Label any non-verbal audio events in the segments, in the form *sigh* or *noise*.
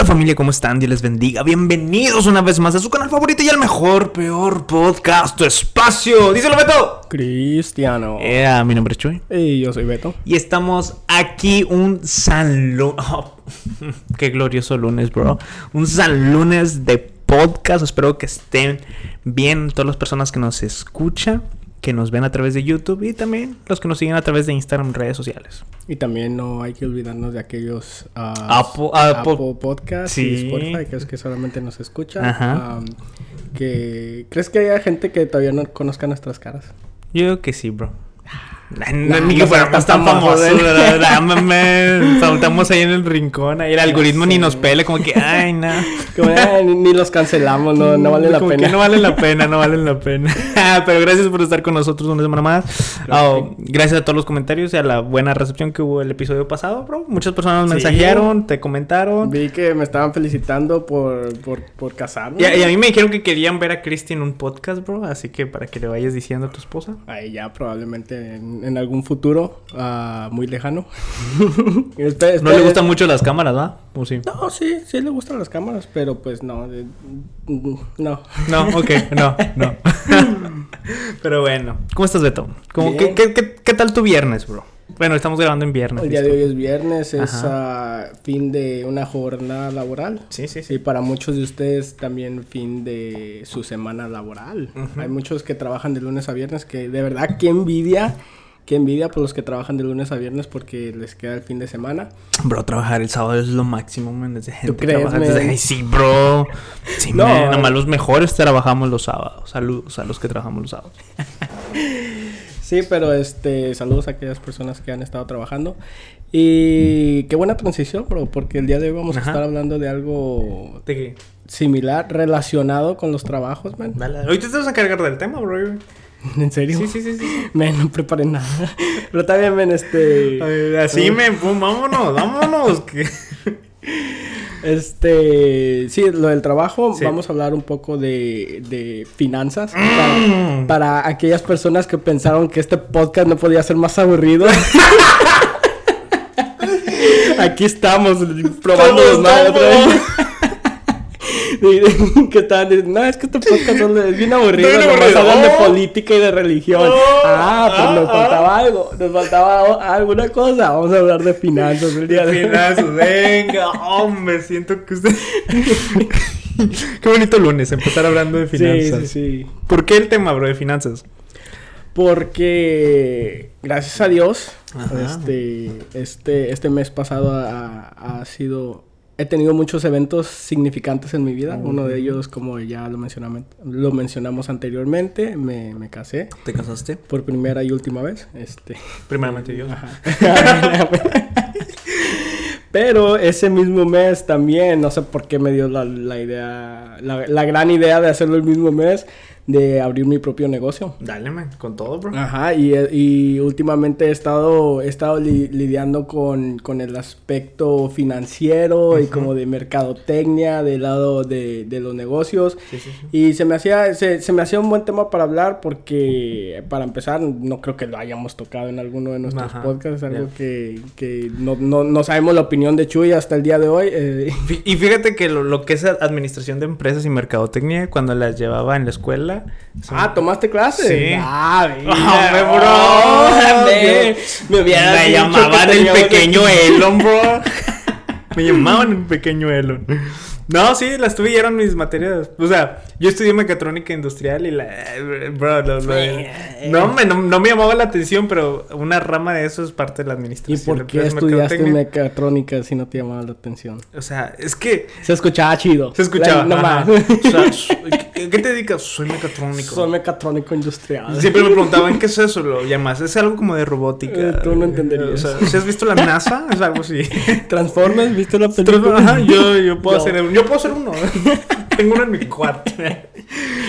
Hola familia, ¿cómo están? Dios les bendiga. Bienvenidos una vez más a su canal favorito y al mejor, peor podcast, tu espacio. Díselo, Beto. Cristiano. Mi nombre es Chuy. Y yo soy Beto. Y estamos aquí un San Lunes. Oh, *laughs* qué glorioso lunes, bro. Un San Lunes de podcast. Espero que estén bien todas las personas que nos escuchan que nos ven a través de YouTube y también los que nos siguen a través de Instagram, redes sociales. Y también no hay que olvidarnos de aquellos uh, Apple, Apple, Apple Podcasts y Spotify, que es que solamente nos escuchan. Um, que, ¿Crees que haya gente que todavía no conozca nuestras caras? Yo creo que sí, bro. No, ni que fuéramos tan famosos. *laughs* Estamos ahí en el rincón. Ahí el algoritmo ni nos pele, como que, ay, no. ni, los cancelamos, no, no vale la como pena. Que no vale la pena, no vale la pena. *laughs* Pero gracias por estar con nosotros una semana más. Oh, gracias a todos los comentarios y a la buena recepción que hubo el episodio pasado, bro. Muchas personas me mensajearon, te comentaron. Vi que me estaban felicitando por, por, por casarme. Y a, y a, mí me dijeron que querían ver a Cristi en un podcast, bro. Así que para que le vayas diciendo a tu esposa. Ahí ya, probablemente en, algún futuro uh, muy lejano. *laughs* no le gustan mucho las cámaras, ¿va? ¿O sí? No, sí, sí le gustan las cámaras, pero pues no. no. No, *laughs* ok, no, no. *laughs* pero bueno, ¿cómo estás, Beto? ¿Cómo, qué, qué, qué, tal tu viernes, bro? Bueno, estamos grabando en viernes. El día de hoy es viernes, es uh, fin de una jornada laboral. Sí, sí, sí. Y para muchos de ustedes también fin de su semana laboral. Hay muchos que trabajan de lunes a viernes que de verdad qué envidia Qué envidia por los que trabajan de lunes a viernes porque les queda el fin de semana. Bro, trabajar el sábado es lo máximo, man. Desde gente ¿Tú crees, desde... Ay, sí, bro. Sí, no, man. Nomás los mejores trabajamos los sábados. Saludos a los que trabajamos los sábados. *laughs* sí, pero este, saludos a aquellas personas que han estado trabajando. Y qué buena transición, bro, porque el día de hoy vamos a estar hablando de algo ¿De similar relacionado con los trabajos, man. Dale. Hoy te vas a cargar del tema, bro. *laughs* ¿En serio? Sí, sí, sí, sí. Men, *laughs* no preparé nada. *laughs* Pero también, men, este. así, me, vámonos, vámonos. Este, sí, lo del trabajo, vamos a hablar un poco de, de finanzas. Mm. Para, aquellas personas que pensaron que este podcast no podía ser más aburrido. Aquí estamos probando los *laughs* que estaban diciendo, no, es que este podcast es bien aburrido, nomás hablan de oh. política y de religión. Oh. ah, pues nos ah, faltaba ah. algo, nos faltaba alguna cosa. Vamos a hablar de finanzas el día de Finanzas, venga, hombre, siento que usted... *laughs* Qué bonito lunes, empezar hablando de finanzas. Sí, sí, sí. ¿Por qué el tema, bro, de finanzas? Porque, gracias a Dios, este, este, este mes pasado ha sido he tenido muchos eventos significantes en mi vida. Uno de ellos, como ya lo mencionamos, lo mencionamos anteriormente, me, me, casé. ¿Te casaste? Por primera y última vez. Este. Primeramente yo. *laughs* Pero ese mismo mes también, no sé por qué me dio la, la idea, la, la, gran idea de hacerlo el mismo mes de abrir mi propio negocio. Dale, man, con todo, bro. Ajá, y, y últimamente he estado, he estado lidiando con, con, el aspecto financiero y como de mercadotecnia del lado de, de los negocios. Sí, sí, sí. Y se me, hacía, se, se, me hacía un buen tema para hablar porque, para empezar, no creo que lo hayamos tocado en alguno de nuestros podcasts, algo que, que no, no, no, sabemos la opinión de Chuy hasta el día de hoy. Eh. Y fíjate que lo, lo que es administración de empresas y mercadotecnia, cuando las llevaba en la escuela, Ah, ¿tomaste clase? Sí. Ah, *laughs* mira. bro. me, me llamaban el pequeño Elon, bro. *laughs* me llamaban el pequeño Elon. No, sí, las tuve y eran mis materias. O sea, yo estudié mecatrónica industrial y la. Bro, no, me, no, me llamaba la atención, pero una rama de eso es parte de la administración. ¿Y por qué estudiaste mecatrónica si no te llamaba la atención? O sea, es que. Se escuchaba chido. Se escuchaba. no más. *laughs* ¿qué, te dedicas? Soy mecatrónico. Soy mecatrónico industrial. Siempre me preguntaban qué es eso, lo llamas. Es algo como de robótica. Eh, tú no entenderías. O sea, si has visto la NASA, es algo así. *laughs* ¿Transformers? ¿Viste la película? Ajá, yo, yo puedo hacer. Yo puedo ser uno. *laughs* Tengo uno en mi cuarto.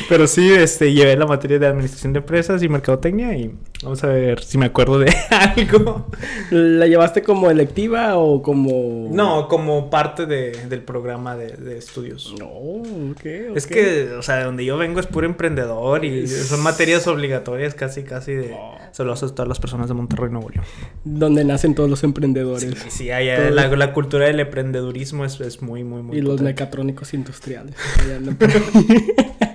Pero sí, este, llevé la materia de administración de empresas y mercadotecnia y vamos a ver si me acuerdo de *laughs* algo. ¿La llevaste como electiva o como...? No, como parte de, del programa de, de estudios. No, ok, Es que, o sea, de donde yo vengo es puro emprendedor y son materias obligatorias casi, casi de... Solo haces todas las personas de Monterrey, Nuevo León. Donde nacen todos los emprendedores. Sí, sí, allá la, la, cultura del emprendedurismo es, es muy, muy, muy... Y los mecatrónicos industriales. *laughs*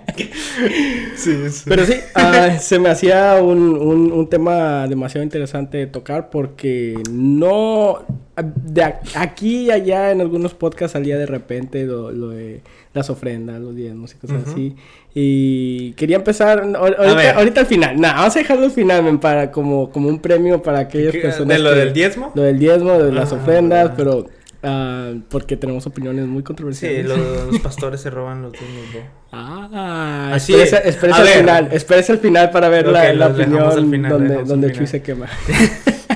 sí, sí. Pero sí, uh, se me hacía un, un, un, tema demasiado interesante de tocar porque no... De aquí y allá en algunos podcasts salía de repente lo, lo de las ofrendas, los diezmos y cosas uh -huh. así. Y quería empezar ahorita, ahorita al final. No, vamos a dejarlo al final para como, como un premio para aquellas personas. ¿De lo que, del diezmo? Lo del diezmo, de las ofrendas, pero... Uh, porque tenemos opiniones muy controversiales. Sí, los, los *laughs* pastores se roban los diezmos, bro. Ah, Así espérese, espérese al ver. final, espérese al final para ver okay, la, la opinión final, donde, donde Chuy se quema.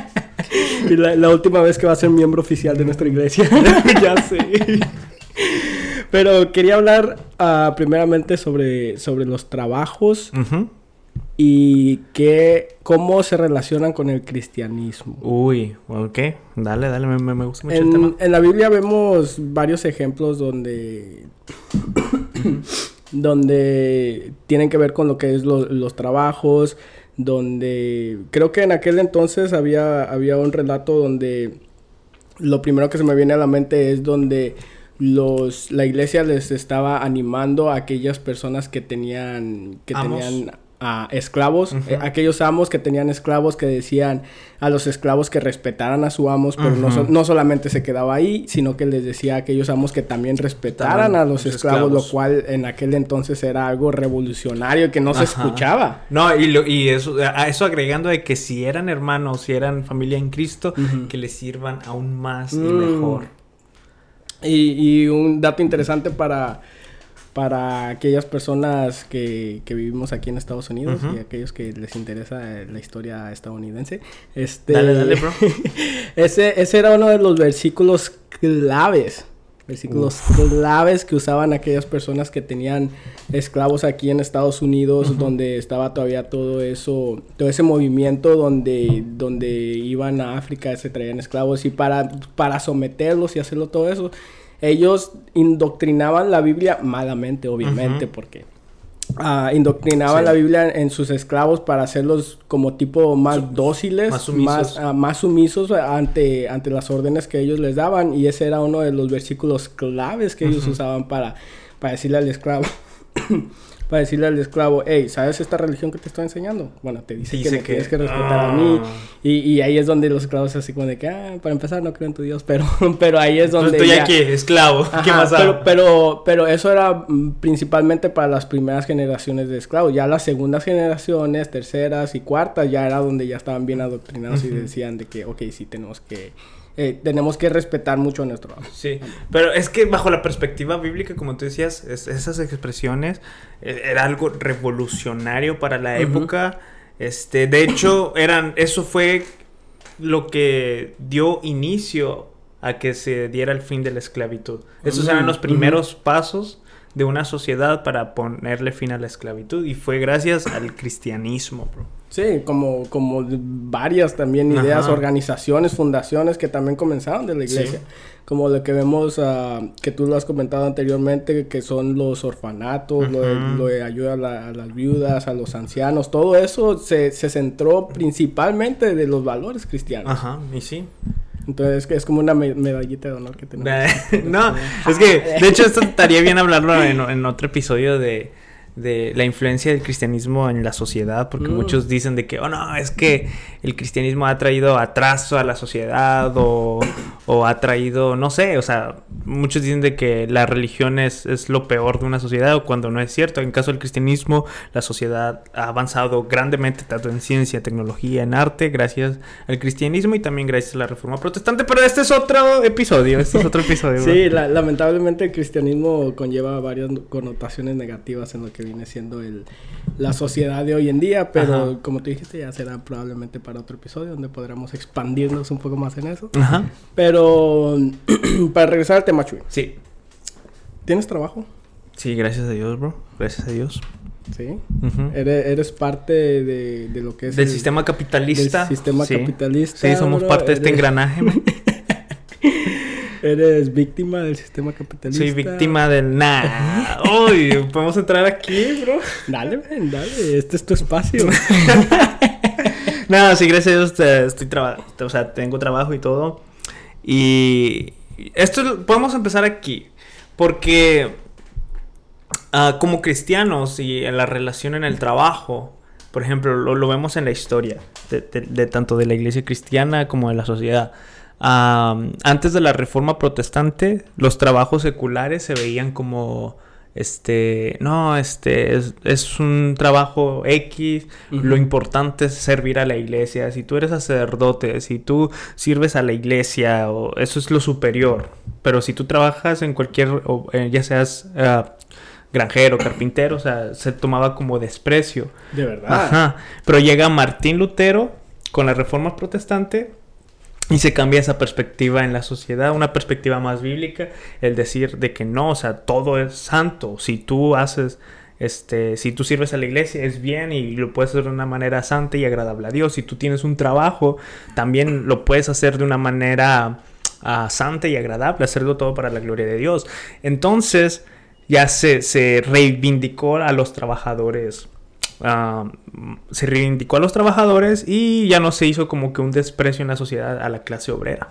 *laughs* y la, la, última vez que va a ser miembro oficial de nuestra iglesia. *laughs* ya sé. Pero quería hablar uh, primeramente sobre, sobre los trabajos uh -huh. Y que, cómo se relacionan con el cristianismo. Uy, ok. Dale, dale, me, me gusta mucho en, el tema. En la Biblia vemos varios ejemplos donde... *coughs* donde tienen que ver con lo que es lo, los trabajos, donde creo que en aquel entonces había, había un relato donde lo primero que se me viene a la mente es donde los la iglesia les estaba animando a aquellas personas que tenían que Amos. tenían a esclavos, uh -huh. eh, aquellos amos que tenían esclavos que decían a los esclavos que respetaran a su amos, pero uh -huh. no, so no, solamente se quedaba ahí, sino que les decía a aquellos amos que también respetaran a los, los esclavos, esclavos, lo cual en aquel entonces era algo revolucionario que no Ajá. se escuchaba. No, y, lo, y eso, a eso agregando de que si eran hermanos, si eran familia en Cristo, uh -huh. que les sirvan aún más mm. y mejor. Y, y un dato interesante para para aquellas personas que, que, vivimos aquí en Estados Unidos uh -huh. y aquellos que les interesa la historia estadounidense. Este, dale, dale, bro. *laughs* ese, ese era uno de los versículos claves. Versículos Uf. claves que usaban aquellas personas que tenían esclavos aquí en Estados Unidos, uh -huh. donde estaba todavía todo eso, todo ese movimiento donde, donde iban a África, se traían esclavos y para, para someterlos y hacerlo todo eso, ellos indoctrinaban la Biblia malamente, obviamente, uh -huh. porque uh, indoctrinaban sí. la Biblia en sus esclavos para hacerlos como tipo más dóciles, más sumisos, más, uh, más sumisos ante, ante las órdenes que ellos les daban. Y ese era uno de los versículos claves que -huh. ellos usaban para, para decirle al esclavo. *coughs* para decirle al esclavo, hey, ¿sabes esta religión que te estoy enseñando? Bueno, te dice, dice que me que... tienes que respetar ah. a mí. Y, y, ahí es donde los esclavos así como de que, ah, para empezar no creo en tu Dios, *laughs* pero, pero ahí es donde... Estoy ya... aquí, esclavo. *laughs* Ajá, ¿Qué más pero, pero, pero, eso era mm, principalmente para las primeras generaciones de esclavos. Ya las segundas generaciones, terceras y cuartas, ya era donde ya estaban bien adoctrinados uh -huh. y decían de que, ok, sí tenemos que eh, tenemos que respetar mucho a nuestro amo. Sí, pero es que bajo la perspectiva bíblica, como tú decías, es, esas expresiones eh, era algo revolucionario para la uh -huh. época. Este, de hecho, *coughs* eran, eso fue lo que dio inicio a que se diera el fin de la esclavitud. Esos uh -huh. eran los primeros uh -huh. pasos de una sociedad para ponerle fin a la esclavitud y fue gracias al cristianismo, bro. Sí, como, como varias también ideas, Ajá. organizaciones, fundaciones que también comenzaron de la iglesia. Sí. Como lo que vemos, uh, que tú lo has comentado anteriormente, que son los orfanatos, lo, de, lo, de, ayuda a, la, a, las viudas, a los ancianos, todo eso se, se centró principalmente de los valores cristianos. Ajá, y sí. Entonces es como una medallita de honor que *laughs* tenemos. no, es que de hecho esto estaría bien hablarlo en, en otro episodio de de la influencia del cristianismo en la sociedad, porque mm. muchos dicen de que, oh no, es que el cristianismo ha traído atraso a la sociedad o, o ha traído, no sé, o sea, muchos dicen de que la religión es, es, lo peor de una sociedad, o cuando no es cierto. En caso del cristianismo, la sociedad ha avanzado grandemente, tanto en ciencia, tecnología, en arte, gracias al cristianismo y también gracias a la reforma protestante, pero este es otro episodio, este es otro episodio. sí, la, lamentablemente el cristianismo conlleva varias connotaciones negativas en lo que viene siendo el, la sociedad de hoy en día, pero Ajá. como tú dijiste, ya será probablemente para otro episodio donde podremos expandirnos un poco más en eso. Ajá. Pero *clears throat* para regresar al tema, Chuy. Sí. ¿Tienes trabajo? Sí, gracias a Dios, bro. Gracias a Dios. Sí. eres, parte de, lo que es. Del sistema capitalista. Del sistema capitalista. Sí, somos parte de este engranaje. *laughs* Eres víctima del sistema capitalista. Soy víctima del nada. *laughs* Uy, podemos entrar aquí, bro. Dale, ven, dale. Este es tu espacio. *laughs* Nada, sí, gracias a Dios estoy trabajando. O sea, tengo trabajo y todo. Y esto podemos empezar aquí. Porque uh, como cristianos y en la relación en el trabajo, por ejemplo, lo, vemos en la historia de, tanto de la iglesia cristiana como de la sociedad antes de la reforma protestante, los trabajos seculares se veían como este, no, este es, un trabajo X, lo importante es servir a la iglesia, si tú eres sacerdote, si tú sirves a la iglesia, o, eso es lo superior, pero si tú trabajas en cualquier, eh, ya seas uh, granjero, carpintero, o sea, se tomaba como desprecio. De verdad. Ajá, pero llega Martín Lutero con la reforma protestante y se cambia esa perspectiva en la sociedad, una perspectiva más bíblica, el decir de que no, o sea, todo es santo. Si tú haces, este, si tú sirves a la iglesia es bien y lo puedes hacer de una manera santa y agradable a Dios. Si tú tienes un trabajo, también lo puedes hacer de una manera ah, santa y agradable, hacerlo todo para la gloria de Dios. Entonces, ya se, se reivindicó a los trabajadores se reivindicó a los trabajadores y ya no se hizo como que un desprecio en la sociedad a la clase obrera.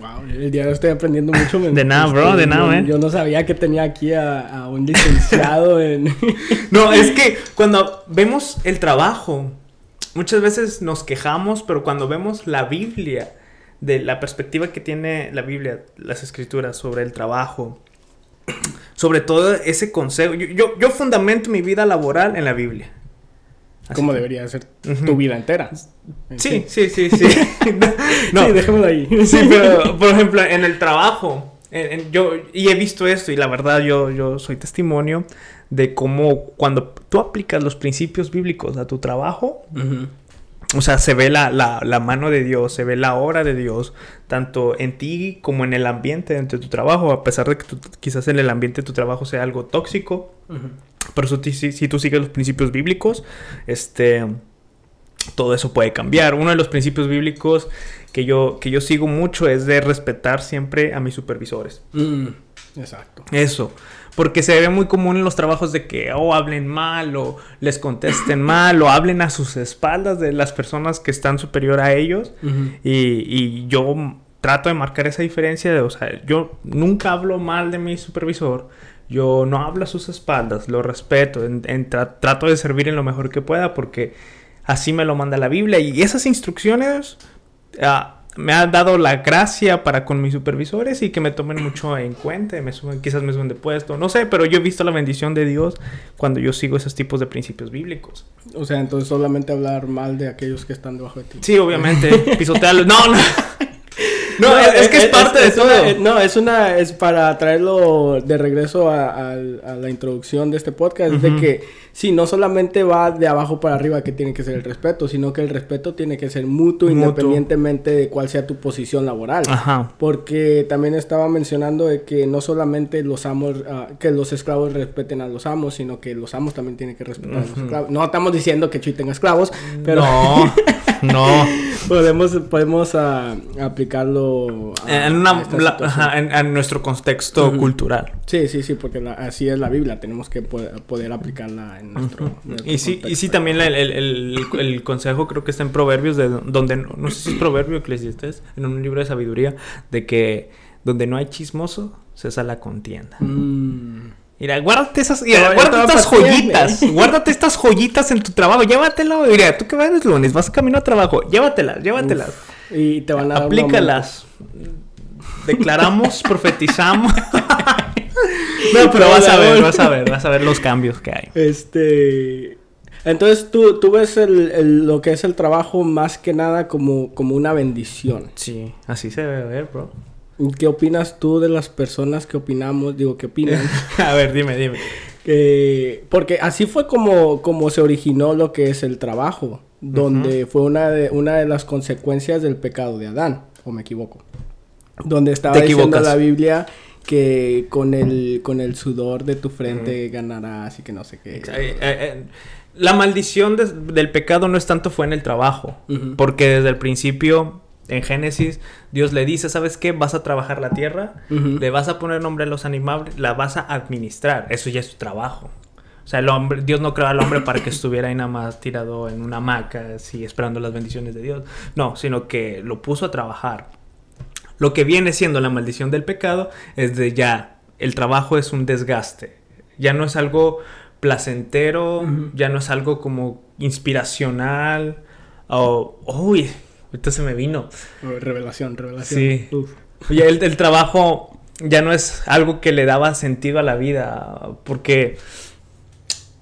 Wow, el día de estoy aprendiendo mucho. *laughs* De nada, bro, de nada, yo, yo no sabía que tenía aquí a, un licenciado *laughs* en... no, es que cuando vemos el trabajo, muchas veces nos quejamos, pero cuando vemos la Biblia, de la perspectiva que tiene la Biblia, las escrituras sobre el trabajo, *clears throat* sobre todo ese consejo, yo, yo fundamento mi vida laboral en la Biblia. Como debería ser tu vida entera. Sí, sí, sí, sí. *laughs* *laughs* no, sí, dejémoslo ahí. sí, pero por ejemplo, en el trabajo, yo y he visto esto y la verdad yo, yo soy testimonio de cómo cuando tú aplicas los principios bíblicos a tu trabajo, o sea, se ve la, la, mano de Dios, se ve la obra de Dios, tanto en ti como en el ambiente de tu trabajo, a pesar de que quizás en el ambiente de tu trabajo sea algo tóxico. Pero si, si, tú sigues los principios bíblicos, este, todo eso puede cambiar. Uno de los principios bíblicos que yo, que yo sigo mucho es de respetar siempre a mis supervisores. Mm, exacto. Eso. Porque se ve muy común en los trabajos de que o hablen mal o les contesten *coughs* mal o hablen a sus espaldas de las personas que están superior a ellos. y, y, yo trato de marcar esa diferencia de, o sea, yo nunca hablo mal de mi supervisor. Yo no hablo a sus espaldas, lo respeto, en, trato de servir en lo mejor que pueda porque así me lo manda la Biblia y esas instrucciones... Uh, me ha dado la gracia para con mis supervisores y que me tomen mucho en cuenta, me suben, quizás me suben de puesto, no sé, pero yo he visto la bendición de Dios cuando yo sigo esos tipos de principios bíblicos. O sea, entonces solamente hablar mal de aquellos que están debajo de ti. Sí, obviamente, *laughs* pisotearlos. No, no. No, es, que es, parte de todo. no, es una, es para traerlo de regreso a, la introducción de este podcast, de que sí, no solamente va de abajo para arriba que tiene que ser el respeto, sino que el respeto tiene que ser mutuo, independientemente de cuál sea tu posición laboral. Ajá. Porque también estaba mencionando de que no solamente los amos, ah, que los esclavos respeten a los amos, sino que los amos también tienen que respetar a los esclavos. No estamos diciendo que Chuy tenga esclavos, pero... No, *laughs* no. *laughs* podemos podemos uh, aplicarlo a, en, en, nuestro contexto cultural. Sí, sí, sí, porque así es la Biblia, tenemos que poder, aplicarla en nuestro, y sí y sí también el, el, el, consejo creo que está en Proverbios de donde no sé si es Proverbio Eclesiastes en un libro de sabiduría de que donde no hay chismoso cesa la contienda. Mm. Mira, guárdate esas, guárdate estas joyitas, guárdate estas joyitas en tu trabajo, llévatelo, mira, tú que vas el lunes, vas camino a trabajo, llévatelas, llévatelas. y te van a dar Aplícalas. Declaramos, *laughs* profetizamos. *laughs* no, pero vas a ver, vas a ver, vas a ver los cambios que hay. Este, entonces tú, tú ves el, lo que es el trabajo más que nada como, como una bendición. Sí, así se debe ver, bro. ¿Qué opinas tú de las personas que opinamos? Digo, ¿qué opinan? *laughs* a ver, dime, dime. porque así fue como, como se originó lo que es el trabajo, donde fue una de, una de las consecuencias del pecado de Adán, o me equivoco. Donde estaba diciendo la Biblia que con el, con el sudor de tu frente ganarás y que no sé qué. Eh, eh, eh, la maldición del pecado no es tanto fue en el trabajo, porque desde el principio en Génesis, Dios le dice, ¿sabes qué? Vas a trabajar la tierra, le vas a poner nombre a los animales, la vas a administrar. Eso ya es tu trabajo. O sea, el hombre, Dios no creó al hombre para que estuviera ahí nada más tirado en una hamaca, así esperando las bendiciones de Dios. No, sino que lo puso a trabajar. Lo que viene siendo la maldición del pecado es de ya, el trabajo es un desgaste. Ya no es algo placentero, ya no es algo como inspiracional. O, uy, ahorita se me vino. revelación, revelación. Sí. Oye, el, el trabajo ya no es algo que le daba sentido a la vida, porque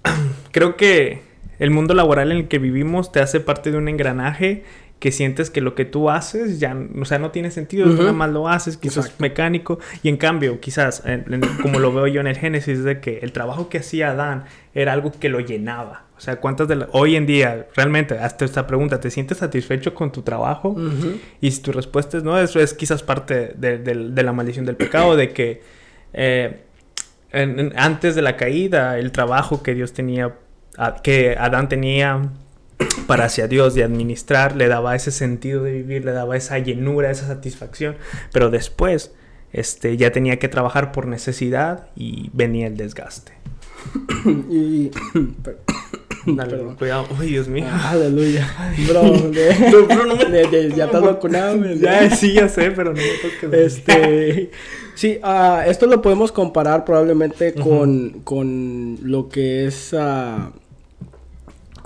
*clears throat* creo que el mundo laboral en el que vivimos te hace parte de un engranaje que sientes que lo que tú haces ya, o sea, no tiene sentido, nada más lo haces, quizás mecánico, y en cambio, quizás, como lo veo yo en el Génesis, de que el trabajo que hacía Adán era algo que lo llenaba. O sea, ¿cuántas de hoy en día, realmente, hasta esta pregunta, ¿te sientes satisfecho con tu trabajo? Y si tu respuesta es no, eso es quizás parte de, la maldición del pecado, de que eh, antes de la caída, el trabajo que Dios tenía, que Adán tenía para hacia Dios de administrar, le daba ese sentido de vivir, le daba esa llenura, esa satisfacción, pero después este, ya tenía que trabajar por necesidad y venía el desgaste. *coughs* y... *coughs* Dale, cuidado. Uy, Dios mío. Ah, aleluya. Bro, *laughs* no, me... ya estás vacunado. *laughs* Ya, sí, ya sé, pero no me toques. Este... *laughs* Sí, uh, esto lo podemos comparar probablemente con, con lo que es... Uh,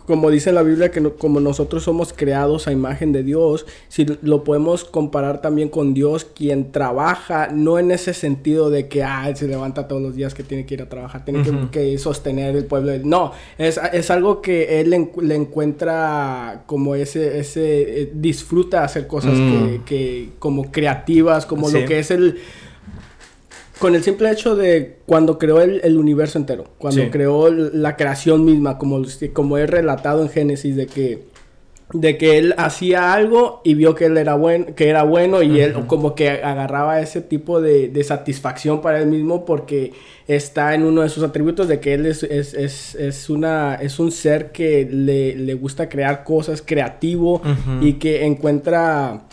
como dice la Biblia, que como nosotros somos creados a imagen de Dios, si lo podemos comparar también con Dios, quien trabaja, no en ese sentido de que ah, se levanta todos los días que tiene que ir a trabajar, tiene que, sostener el pueblo. No, es, es algo que él le, encuentra como ese, ese eh, disfruta hacer cosas que, mm. que, como creativas, como lo que es el con el simple hecho de cuando creó el, universo entero, cuando creó la creación misma, como, como es relatado en Génesis, de que, de que él hacía algo y vio que él era, buen, que era bueno y él como que agarraba ese tipo de, satisfacción para él mismo porque está en uno de sus atributos de que él es, es, una, es un ser que le, le gusta crear cosas, creativo y que encuentra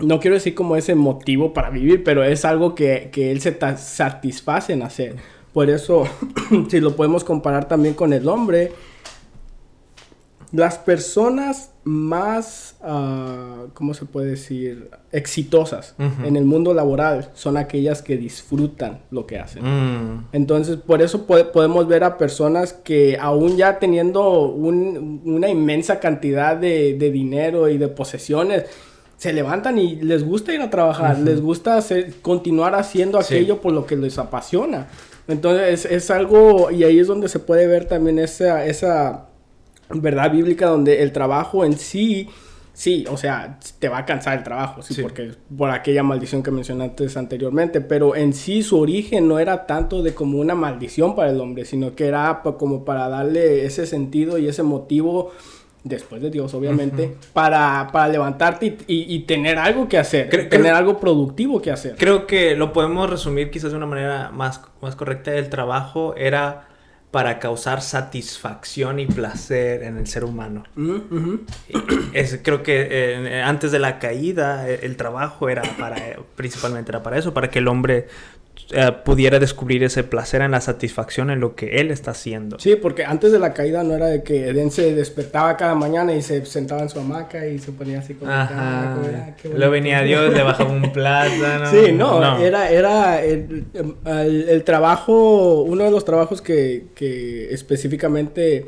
no quiero decir como ese motivo para vivir, pero es algo que, él se satisface en hacer. Por eso, *clears throat* si lo podemos comparar también con el hombre, las personas más, uh, ¿cómo se puede decir?, exitosas en el mundo laboral son aquellas que disfrutan lo que hacen. Mm. Entonces, por eso podemos ver a personas que aún ya teniendo una inmensa cantidad de, de dinero y de posesiones, se levantan y les gusta ir a trabajar, les gusta hacer, continuar haciendo aquello por lo que les apasiona. Entonces es, algo, y ahí es donde se puede ver también esa, esa verdad bíblica donde el trabajo en sí, sí, o sea, te va a cansar el trabajo, sí, porque por aquella maldición que mencionaste anteriormente, pero en sí su origen no era tanto de como una maldición para el hombre, sino que era como para darle ese sentido y ese motivo después de Dios, obviamente, para, para, levantarte y, tener algo que hacer, tener algo productivo que hacer. Creo que lo podemos resumir quizás de una manera más, más correcta. El trabajo era para causar satisfacción y placer en el ser humano. es, creo que eh, antes de la caída el, trabajo era para, principalmente era para eso, para que el hombre eh, pudiera descubrir ese placer en la satisfacción en lo que él está haciendo. Sí, porque antes de la caída no era de que Eden se despertaba cada mañana y se sentaba en su hamaca y se ponía así como... Ajá. Ah, Luego venía Dios, le bajaba un plátano. *laughs* Sí, no, era, era el, el, trabajo, uno de los trabajos que, que específicamente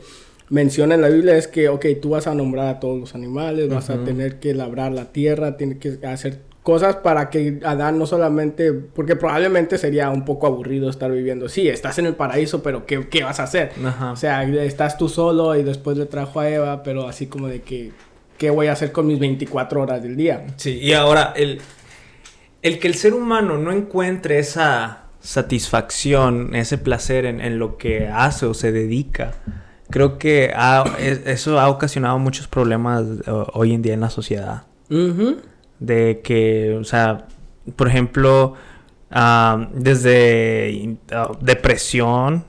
menciona en la Biblia es que, ok, tú vas a nombrar a todos los animales, vas a tener que labrar la tierra, tienes que hacer cosas para que Adán no solamente, porque probablemente sería un poco aburrido estar viviendo, sí, estás en el paraíso, pero ¿qué, qué vas a hacer? O sea, estás tú solo y después le trajo a Eva, pero así como de que, ¿qué voy a hacer con mis 24 horas del día? Sí, y ahora, el, el que el ser humano no encuentre esa satisfacción, ese placer en, lo que hace o se dedica, creo que eso ha ocasionado muchos problemas eh, hoy en día en la sociedad. De que, o sea, por ejemplo, ah, desde ah, depresión,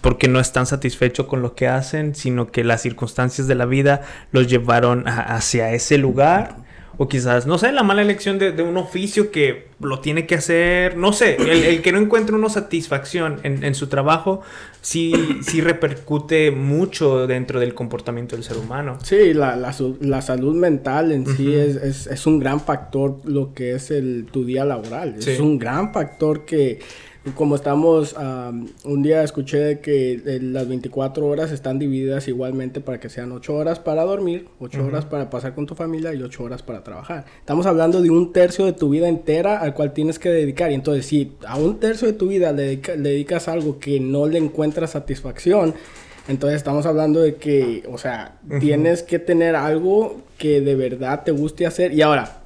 porque no están satisfechos con lo que hacen, sino que las circunstancias de la vida los llevaron hacia ese lugar o quizás, no sé, la mala elección de, un oficio que lo tiene que hacer, no sé, el, que no encuentre una satisfacción en, su trabajo, sí, sí repercute mucho dentro del comportamiento del ser humano. Sí, la, la, salud mental en sí es, es, un gran factor lo que es el, tu día laboral, es un gran factor que como estamos, un día escuché que eh, las 24 horas están divididas igualmente para que sean 8 horas para dormir, 8 horas para pasar con tu familia y 8 horas para trabajar. Estamos hablando de un tercio de tu vida entera al cual tienes que dedicar. Y entonces, si a un tercio de tu vida le, dedicas algo que no le encuentras satisfacción, entonces estamos hablando de que, o sea, tienes que tener algo que de verdad te guste hacer. Y ahora,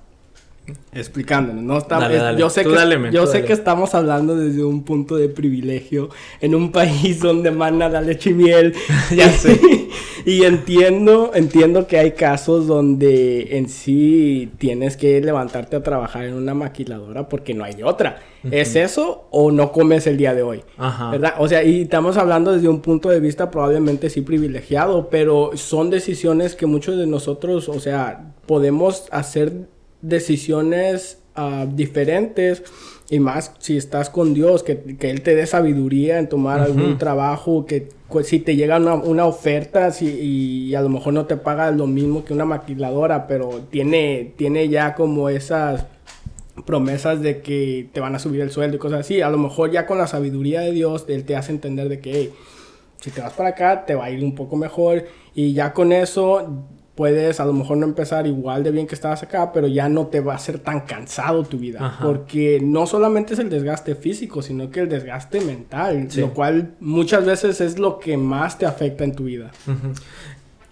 explicándonos. No estamos, yo sé, que, yo sé que estamos hablando desde un punto de privilegio en un país donde manda la leche y miel. *laughs* ya sé. *laughs* y entiendo, entiendo que hay casos donde en sí tienes que levantarte a trabajar en una maquiladora porque no hay otra. ¿Es eso o no comes el día de hoy? Ajá. ¿Verdad? O sea, y estamos hablando desde un punto de vista probablemente sí privilegiado, pero son decisiones que muchos de nosotros, o sea, podemos hacer decisiones ah, diferentes y más si estás con Dios, que, Él te dé sabiduría en tomar algún trabajo, que si te llega una, oferta si, y a lo mejor no te paga lo mismo que una maquiladora, pero tiene, tiene ya como esas promesas de que te van a subir el sueldo y cosas así, a lo mejor ya con la sabiduría de Dios, Él te hace entender de que si te vas para acá te va a ir un poco mejor y ya con eso puedes a lo mejor no empezar igual de bien que estabas acá, pero ya no te va a ser tan cansado tu vida. Porque no solamente es el desgaste físico, sino que el desgaste mental, lo cual muchas veces es lo que más te afecta en tu vida.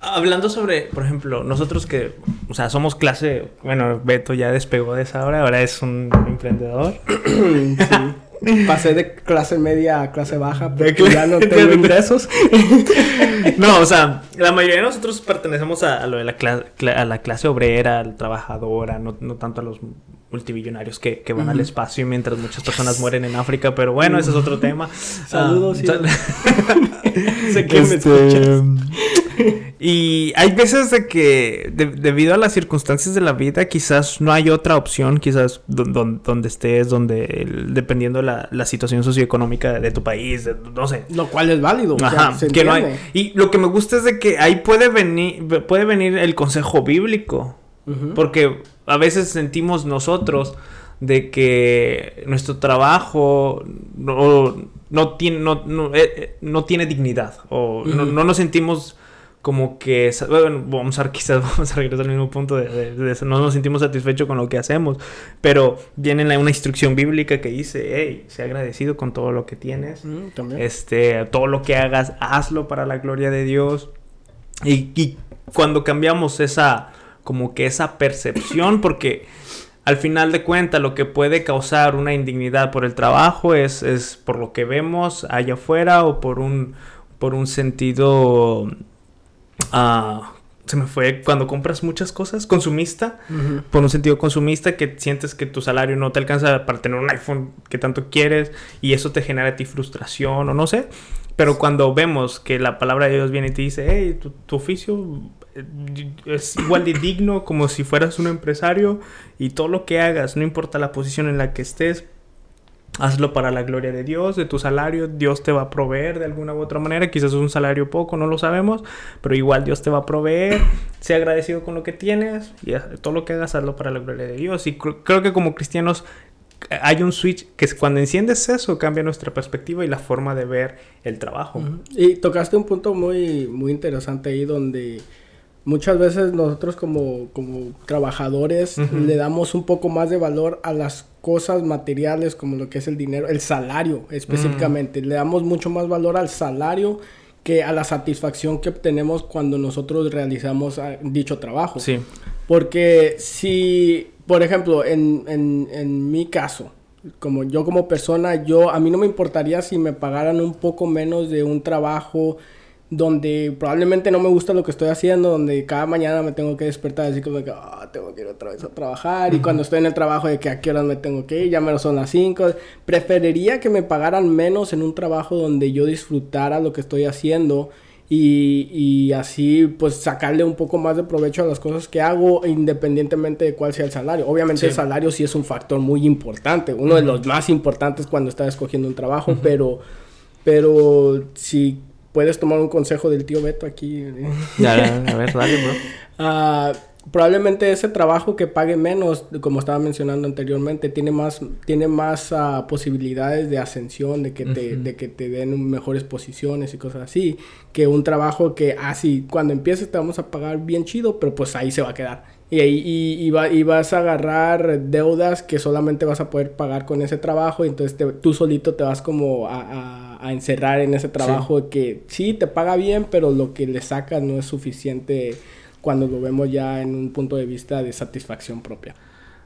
Hablando sobre, por ejemplo, nosotros que, o sea, somos clase, bueno, Beto ya despegó de esa hora, ahora es un emprendedor. *clears throat* sí. *laughs* Pasé de clase media a clase baja porque ya no *laughs* tengo ingresos. *laughs* no, o sea, la mayoría de nosotros pertenecemos a, lo de la, a la clase obrera, al trabajadora, no, no tanto a los multimillonarios que, que van al espacio mientras muchas personas mueren en África, pero bueno, ese es otro tema. *laughs* Saludos. Ah, *laughs* sé que me este, escuchas. Y hay veces de que debido a las circunstancias de la vida quizás no hay otra opción, quizás donde estés, donde dependiendo de la, la, situación socioeconómica de, tu país, no sé. Lo cual es válido. Ajá, que no hay. Y lo que me gusta es de que ahí puede venir, puede venir el consejo bíblico. Porque a veces sentimos nosotros de que nuestro trabajo no, no tiene, no, no, eh, eh, no, tiene dignidad o no, no, nos sentimos como que, bueno, vamos a *laughs* quizás vamos a regresar al mismo punto de, no nos sentimos satisfechos con lo que hacemos, pero viene una instrucción bíblica que dice, hey, sé agradecido con todo lo que tienes, este, todo lo que hagas, hazlo para la gloria de Dios, y, y cuando cambiamos esa, como que esa percepción, porque al final de cuentas lo que puede causar una indignidad por el trabajo es, es por lo que vemos allá afuera o por un, por un sentido Ah, se me fue cuando compras muchas cosas, consumista, por un sentido consumista que sientes que tu salario no te alcanza para tener un iPhone que tanto quieres y eso te genera a ti frustración o no sé. Pero cuando vemos que la palabra de Dios viene y te dice, hey, tu oficio eh, es igual de digno como si fueras un empresario y todo lo que hagas, no importa la posición en la que estés, Hazlo para la gloria de Dios, de tu salario, Dios te va a proveer de alguna u otra manera, quizás es un salario poco, no lo sabemos, pero igual Dios te va a proveer, sea agradecido con lo que tienes y todo lo que hagas, hazlo para la gloria de Dios. Y creo que como cristianos hay un switch que cuando enciendes eso cambia nuestra perspectiva y la forma de ver el trabajo. Y tocaste un punto muy, muy interesante ahí donde muchas veces nosotros como, como trabajadores le damos un poco más de valor a las cosas materiales como lo que es el dinero, el salario específicamente. Le damos mucho más valor al salario que a la satisfacción que obtenemos cuando nosotros realizamos ah, dicho trabajo. Sí. Porque si, por ejemplo, en, en, en mi caso, como yo como persona, yo a mí no me importaría si me pagaran un poco menos de un trabajo donde probablemente no me gusta lo que estoy haciendo, donde cada mañana me tengo que despertar así como que, ah, tengo que ir otra vez a trabajar, y cuando estoy en el trabajo de que a qué horas me tengo que ir, ya me lo son las 5, preferiría que me pagaran menos en un trabajo donde yo disfrutara lo que estoy haciendo y, y, así pues sacarle un poco más de provecho a las cosas que hago independientemente de cuál sea el salario. Obviamente el salario sí es un factor muy importante, uno de los más importantes cuando estás escogiendo un trabajo, pero, pero si puedes tomar un consejo del tío Beto aquí. Ya, a ver, dale, bro. *laughs* Ah, probablemente ese trabajo que pague menos, como estaba mencionando anteriormente, tiene más, tiene más ah, posibilidades de ascensión, de que, te, de que te den mejores posiciones y cosas así, que un trabajo que así, ah, cuando empieces te vamos a pagar bien chido, pero pues ahí se va a quedar. Y, y, y, vas a agarrar deudas que solamente vas a poder pagar con ese trabajo y entonces tú solito te vas como a, a, encerrar en ese trabajo que sí te paga bien, pero lo que le sacas no es suficiente cuando lo vemos ya en un punto de vista de satisfacción propia.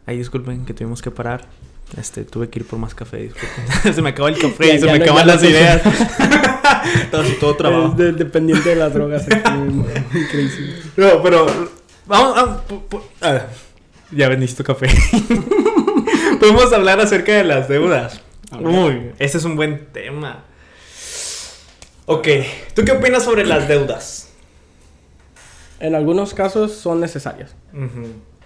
Ay, disculpen que tuvimos que parar. Este, tuve que ir por más café, disculpen. *laughs* se me acabó el café y se me acaban las ideas. *laughs* *laughs* todo, todo trabajo. dependiente de las drogas. Increíble. No, pero Vamos, a, ya vendiste café. Podemos hablar acerca de las deudas. Uy, ese es un buen tema. Ok, ¿tú qué opinas sobre las deudas? En algunos casos son necesarias.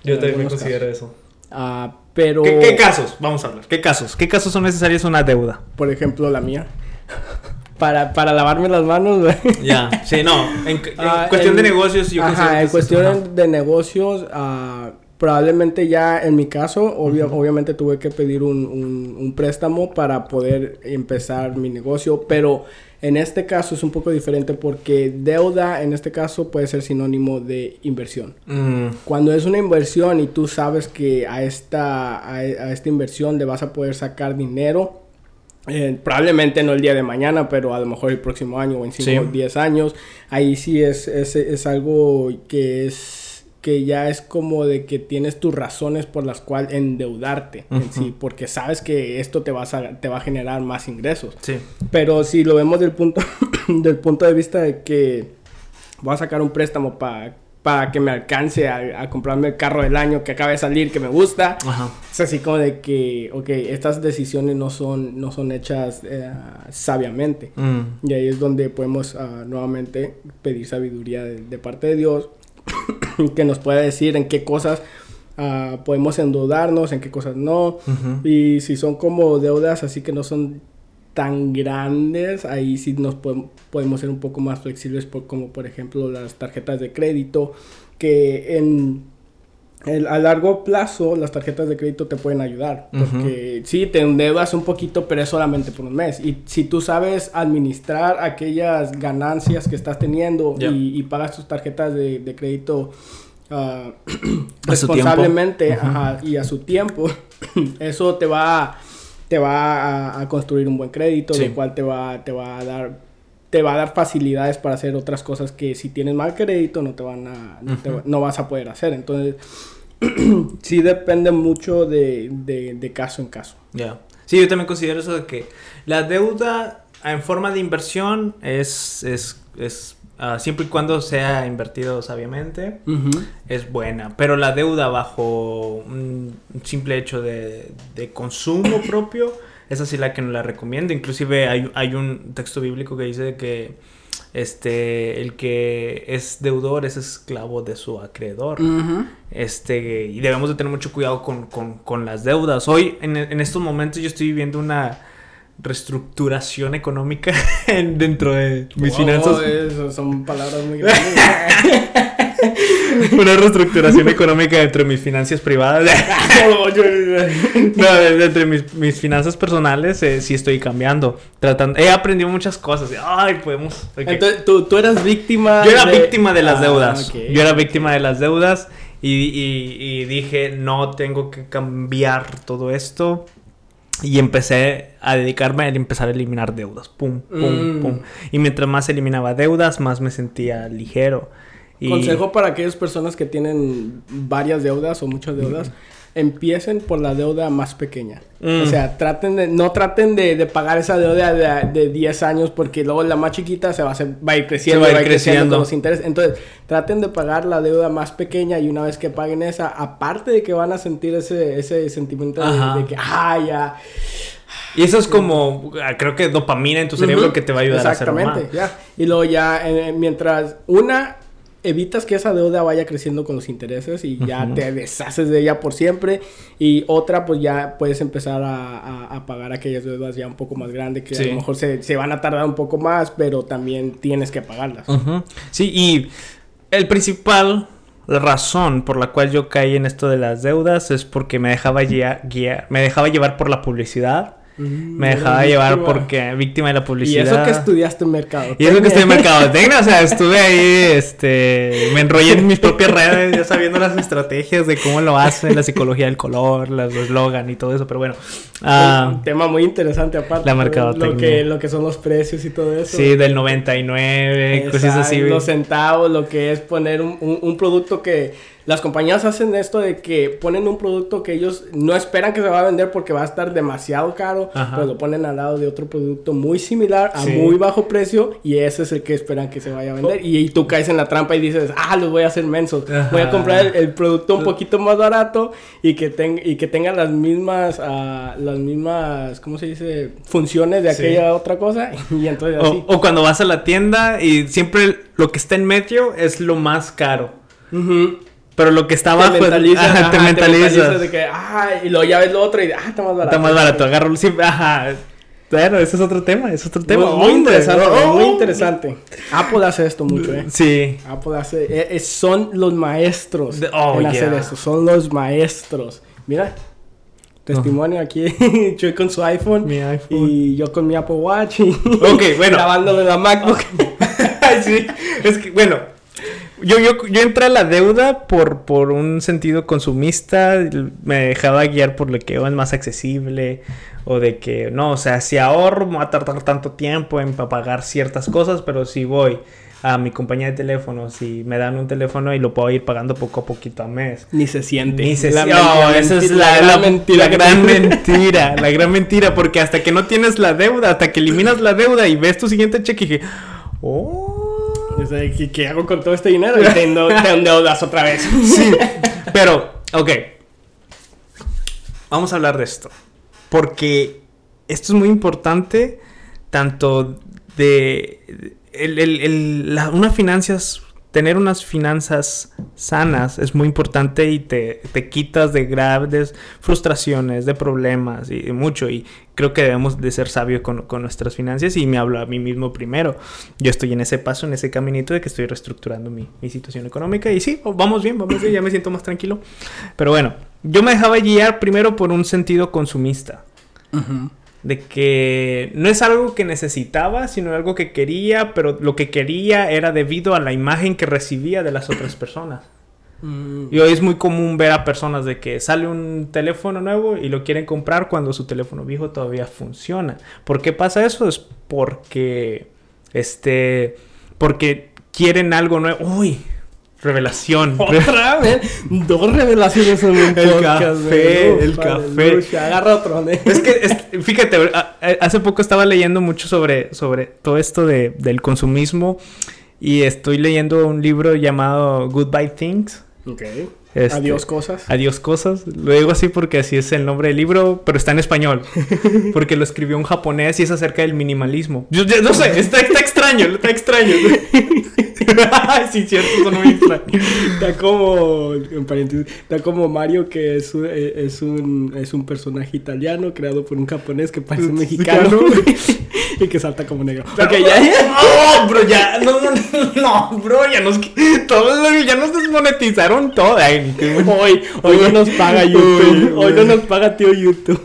Yo también considero eso. Ah, pero... ¿Qué, casos? Vamos a hablar. ¿Qué casos? ¿Qué casos son necesarias una deuda? Por ejemplo, la mía *laughs* para, para lavarme las manos, Ya, sí, no. En, ah, cuestión de negocios, yo Ajá, en cuestión de negocios, uh, probablemente ya en mi caso, obviamente tuve que pedir un, un, préstamo para poder empezar mi negocio, pero en este caso es un poco diferente porque deuda en este caso puede ser sinónimo de inversión. Mm. Cuando es una inversión y tú sabes que a esta, a, a esta inversión le vas a poder sacar dinero, eh, probablemente no el día de mañana, pero a lo mejor el próximo año o en 5 o 10 años. Ahí sí es, es, es, algo que es que ya es como de que tienes tus razones por las cuales endeudarte en sí, porque sabes que esto te, vas a, te va a generar más ingresos. Sí. Pero si lo vemos del punto, *coughs* del punto de vista de que voy a sacar un préstamo para para que me alcance a, comprarme el carro del año que acaba de salir, que me gusta. Es así como de que, ok, estas decisiones no son, no son hechas eh, sabiamente. Mm. Y ahí es donde podemos uh, nuevamente pedir sabiduría de, parte de Dios, *coughs* que nos pueda decir en qué cosas uh, podemos endeudarnos, en qué cosas no. Y si son como deudas así que no son tan grandes, ahí sí nos podemos, ser un poco más flexibles, por, como por ejemplo las tarjetas de crédito, que en a largo plazo las tarjetas de crédito te pueden ayudar, porque sí, te endeudas un poquito, pero es solamente por un mes. Y si tú sabes administrar aquellas ganancias que estás teniendo y, pagas tus tarjetas de, crédito *clears throat* uh, responsablemente y a su tiempo, *clears throat* eso te va a te va a, construir un buen crédito, sí. cual te va, te va a dar te va a dar facilidades para hacer otras cosas que si tienes mal crédito no te van a no, vas a poder hacer. Entonces *clears throat* sí depende mucho de, de, caso en caso. Ya. Sí yo también considero eso de que la deuda en forma de inversión es, es, es Ah, siempre y cuando sea invertido sabiamente, es buena. Pero la deuda bajo un simple hecho de, consumo propio, esa sí la que no la recomiendo. Inclusive hay, hay un texto bíblico que dice que este el que es deudor es esclavo de su acreedor. Este, y debemos de tener mucho cuidado con, con, las deudas. Hoy, en, en estos momentos, yo estoy viviendo una reestructuración económica *laughs* dentro de mis finanzas. Eso son palabras muy grandes. *laughs* *laughs* Una reestructuración económica dentro de mis finanzas privadas. *laughs* no, entre mis, finanzas personales eh, sí estoy cambiando. Tratando, he aprendido muchas cosas. Ay, podemos. Entonces, ¿tú, tú, eras víctima. Yo era víctima de las ah, deudas. Yo era víctima de las deudas. Y, y dije, no tengo que cambiar todo esto y empecé a dedicarme a empezar a eliminar deudas. Pum, pum, mm. pum. Y mientras más eliminaba deudas, más me sentía ligero. Consejo para aquellas personas que tienen varias deudas o muchas deudas. empiecen por la deuda más pequeña. O mm. sea, traten de, no traten de, pagar esa deuda de, de, 10 años porque luego la más chiquita se va a, hacer, va a ir creciendo, va a ir creciendo. con los intereses. Entonces, traten de pagar la deuda más pequeña y una vez que paguen esa, aparte de que van a sentir ese, ese sentimiento de, que, ah, ya. Y eso es como, ah, creo que dopamina en tu cerebro que te va a ayudar a hacer más. Exactamente, ya. Y luego ya, eh, mientras una evitas que esa deuda vaya creciendo con los intereses y ya te deshaces de ella por siempre. Y otra, pues ya puedes empezar a, pagar aquellas deudas ya un poco más grandes que a lo mejor se, van a tardar un poco más, pero también tienes que pagarlas. Sí, y el principal razón por la cual yo caí en esto de las deudas es porque me dejaba guiar, me dejaba llevar por la publicidad me dejaba llevar porque víctima de la publicidad. Y eso que estudiaste en mercado. Y eso que estudié en mercadotecnia, o sea, estuve ahí, este, me enrollé en mis propias redes, ya sabiendo las estrategias de cómo lo hacen, la psicología del color, los eslogan y todo eso, pero bueno. un ah, tema muy interesante aparte. La mercadotecnia. Lo que, lo que son los precios y todo eso. Sí, del 99, cosas así. Los centavos, lo que es poner un, un producto que las compañías hacen esto de que ponen un producto que ellos no esperan que se va a vender porque va a estar demasiado caro, pero lo ponen al lado de otro producto muy similar a muy bajo precio y ese es el que esperan que se vaya a vender. Y, tú caes en la trampa y dices, ah, los voy a hacer mensos. Voy a comprar el, producto un poquito más barato y que, y que tenga las mismas, uh, las mismas, ¿cómo se dice? Funciones de aquella otra cosa. *laughs* y entonces así. O, cuando vas a la tienda y siempre lo que está en medio es lo más caro. Pero lo que está abajo te mentaliza, te, mentaliza. de que, ah, y luego ya ves lo otro y, ah, está más barato. Está más barato, agarro, sí, ajá. Bueno, ese es otro tema, es otro tema. Muy, interesante, muy interesante. Apple hace esto mucho, ¿eh? Sí. Apple hace, eh, eh, son los maestros oh, en hacer eso, son los maestros. Mira, testimonio aquí, *laughs* yo con su iPhone, mi iPhone, y yo con mi Apple Watch y Ok, bueno. *laughs* grabándole la MacBook. *laughs* Ay, sí, es que, bueno, yo, yo, yo entré a la deuda por, por un sentido consumista, me dejaba guiar por lo que es más accesible, o de que, no, o sea, si ahorro, me va a tardar tanto tiempo en pagar ciertas cosas, pero si voy a mi compañía de teléfonos y me dan un teléfono y lo puedo ir pagando poco a poquito a mes. Ni se siente. Ni se siente. Oh, esa es la, la, mentira. La gran mentira. *laughs* La gran mentira. Porque hasta que no tienes la deuda, hasta que eliminas la deuda y ves tu siguiente cheque y dije, oh ¿qué, hago con todo este dinero? Y te, endeudas otra vez. *laughs* Pero, ok. Vamos a hablar de esto. Porque esto es muy importante, tanto de... una finanzas tener unas finanzas sanas es muy importante y te, te, quitas de graves frustraciones, de problemas y mucho. Y creo que debemos de ser sabios con, con, nuestras finanzas y me hablo a mí mismo primero. Yo estoy en ese paso, en ese caminito de que estoy reestructurando mi, mi situación económica y sí, vamos bien, vamos bien, ya me siento más tranquilo. Pero bueno, yo me dejaba guiar primero por un sentido consumista de que no es algo que necesitaba, sino algo que quería, pero lo que quería era debido a la imagen que recibía de las otras personas. Mm. Y hoy es muy común ver a personas de que sale un teléfono nuevo y lo quieren comprar cuando su teléfono viejo todavía funciona. ¿Por qué pasa eso? Es porque este porque quieren algo nuevo. Uy, Revelación. *laughs* Otra vez. Dos revelaciones en un el Café, el café. agarra otro. Es que, fíjate, hace poco estaba leyendo mucho sobre, sobre todo esto de, del consumismo. Y estoy leyendo un libro llamado Goodbye Things. Ok. Este, adiós cosas. Adiós cosas. Lo digo así porque así es el nombre del libro, pero está en español. *laughs* Porque lo escribió un japonés y es acerca del minimalismo. Yo, no sé, está, está extraño, está extraño. *laughs* *laughs* sí, cierto, eso no me Está como, está como Mario, que es un, eh, es, un, es un personaje italiano creado por un japonés que parece mexicano *laughs* y que salta como negro. Ok, ya, *laughs* bro, ya. No, no, no, bro, ya nos. Todos ya nos desmonetizaron todo. hoy, hoy no nos paga YouTube. Hoy no nos paga tío YouTube.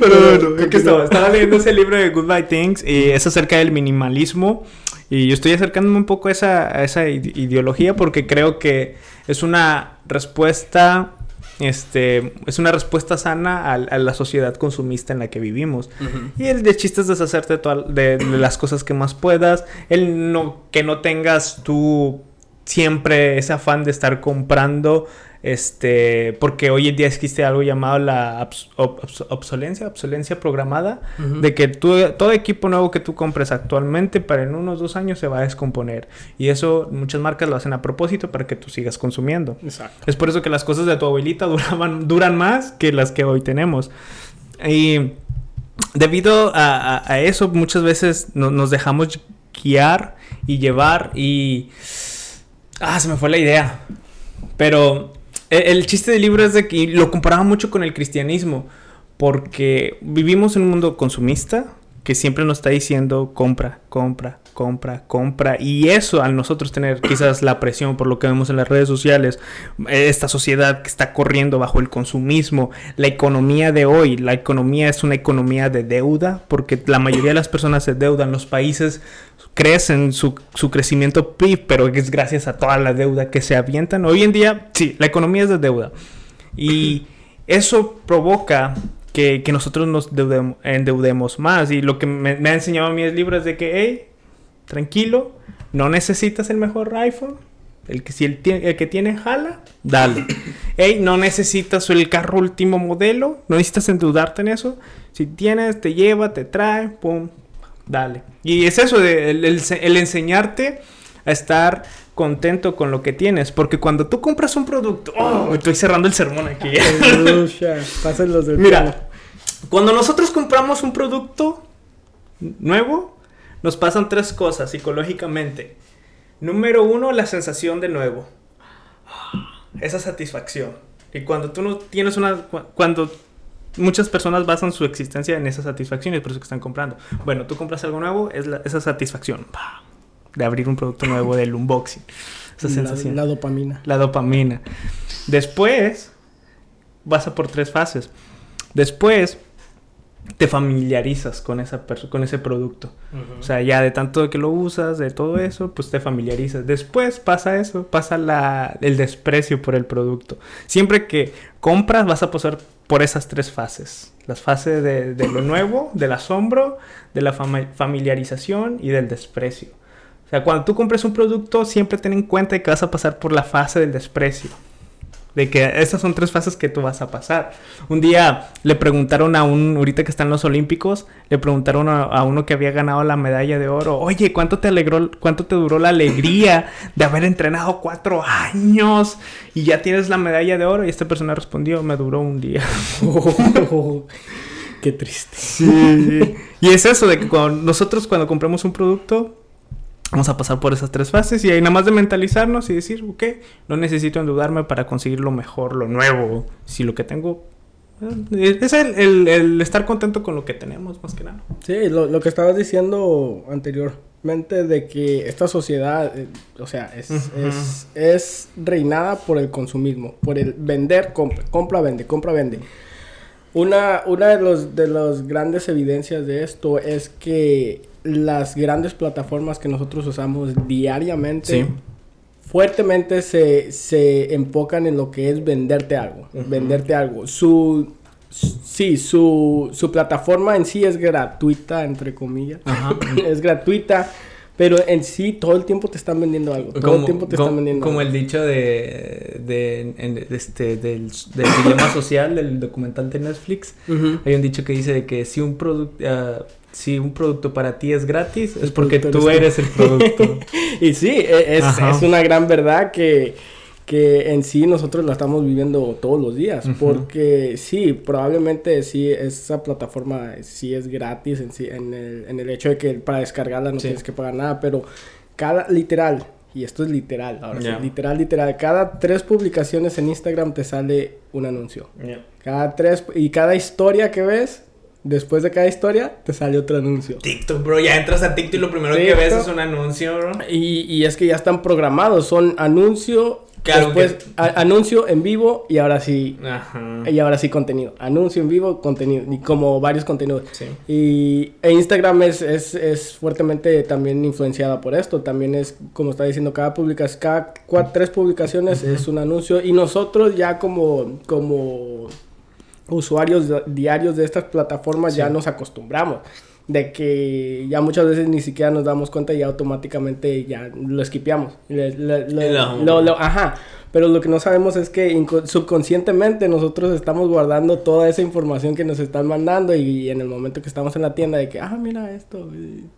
Pero bueno, ¿qué estaba? Estaba leyendo ese libro de Goodbye Things y es acerca del minimalismo. Y yo estoy acercándome un poco a esa, a esa ideología porque creo que es una respuesta este, es una respuesta sana a, la sociedad consumista en la que vivimos. Y el de chiste es deshacerte de, de, las cosas que más puedas. El no, que no tengas tú siempre ese afán de estar comprando Este, porque hoy en día existe algo llamado la obsolencia, obsolencia programada, de que todo equipo nuevo que tú compres actualmente para en unos dos años se va a descomponer. Y eso muchas marcas lo hacen a propósito para que tú sigas consumiendo. Exacto. Es por eso que las cosas de tu abuelita *laughs* duraban, duran más que las que hoy tenemos. Y debido a, eso, muchas veces nos dejamos guiar y llevar y... Ah, se me fue la idea. Pero e, el, chiste del libro es de que lo comparaba mucho con el cristianismo, porque vivimos en un mundo consumista que siempre nos está diciendo compra, compra, compra, compra. Y eso al nosotros tener quizás la presión por lo que vemos en las redes sociales, esta sociedad que está corriendo bajo el consumismo, la economía de hoy, la economía es una economía de deuda, porque la mayoría de las personas se deudan, los países crecen su, su crecimiento PIB, pero es gracias a toda la deuda que se avientan. Hoy en día, sí, la economía es de deuda. Y *clears throat* eso provoca que, que nosotros nos endeudemos más. Y lo que me, ha enseñado a mí el libro es de que, hey, tranquilo, no necesitas el mejor iPhone. El que si el, el, que tiene jala, dale. *clears throat* Hey, no necesitas el carro último modelo, no necesitas endeudarte en eso. Si tienes, te lleva, te trae, pum, dale. Y es eso, de, el, enseñarte a estar contento con lo que tienes. Porque cuando tú compras un producto. Oh, estoy cerrando el sermón aquí. *laughs* Mira, cuando nosotros compramos un producto nuevo, nos pasan tres cosas psicológicamente. Número uno, la sensación de nuevo. Esa satisfacción. Y cuando tú no tienes una. Cuando muchas personas basan su existencia en esa satisfacción y es por eso que están comprando. Bueno, tú compras algo nuevo, es esa satisfacción de abrir un producto nuevo, del unboxing. Esa sensación. La dopamina. La dopamina. Después, vas a por tres fases. Después, te familiarizas con, esa con ese producto. O sea, ya de tanto que lo usas, de todo eso, pues te familiarizas. Después pasa eso, pasa la, el desprecio por el producto. Siempre que compras vas a pasar por esas tres fases. Las fases de, de lo *coughs* nuevo, del asombro, de la familiarización y del desprecio. O sea, cuando tú compres un producto, siempre ten en cuenta que vas a pasar por la fase del desprecio de que esas son tres fases que tú vas a pasar. Un día le preguntaron a un, ahorita que están los Olímpicos, le preguntaron a, uno que había ganado la medalla de oro, oye, ¿cuánto te alegró, cuánto te duró la alegría de haber entrenado cuatro años y ya tienes la medalla de oro? Y esta persona respondió, me duró un día. *laughs* qué triste. Sí. Y es eso de que cuando nosotros cuando compramos un producto, Vamos a pasar por esas tres fases y ahí nada más de mentalizarnos y decir, ok, no necesito endeudarme para conseguir lo mejor, lo nuevo. Si lo que tengo eh, es el, estar contento con lo que tenemos, más que nada. Sí, lo, que estabas diciendo anteriormente de que esta sociedad, eh, o sea, es, es, reinada por el consumismo, por el vender, compra, compra, vende, compra, vende. Una, una de, los, de las grandes evidencias de esto es que las grandes plataformas que nosotros usamos diariamente fuertemente se, se enfocan en lo que es venderte algo, venderte algo. Su, sí, su, su plataforma en sí es gratuita, entre comillas, *clears throat* es gratuita. Pero en sí, todo el tiempo te están vendiendo algo. Todo el tiempo te están vendiendo Como el dicho de, de, este, del, del dilema social del documental de Netflix. Hay un dicho que dice que si un producto... Ah, si un producto para ti es gratis, es porque tú eres el producto. *laughs* y sí, e, es, es, una gran verdad que, que en sí nosotros la estamos viviendo todos los días. Porque sí, probablemente sí, esa plataforma sí es gratis en, sí, en, el, en el hecho de que para descargarla no tienes que pagar nada, pero cada, literal, y esto es literal, ahora sí, literal, literal, cada tres publicaciones en Instagram te sale un anuncio. Cada tres, y cada historia que ves Después de cada historia, te sale otro anuncio. TikTok, bro. Ya entras a TikTok y lo primero que ves es un anuncio, bro. Y, y es que ya están programados. Son anuncio, después anuncio en vivo y ahora sí. Ajá. Y ahora sí contenido. Anuncio en vivo, contenido. Y como varios contenidos. Sí. Y e Instagram es, es, es, fuertemente también influenciada por esto. También es, como está diciendo, cada publicación, cada cuatro, tres publicaciones es un anuncio. Y nosotros ya como, como usuarios diarios de estas plataformas ya nos acostumbramos. de que ya muchas veces ni siquiera nos damos cuenta y automáticamente ya lo esquipeamos. ajá. Pero lo que no sabemos es que subconscientemente nosotros estamos guardando toda esa información que nos están mandando y, en el momento que estamos en la tienda de que, ah, mira esto,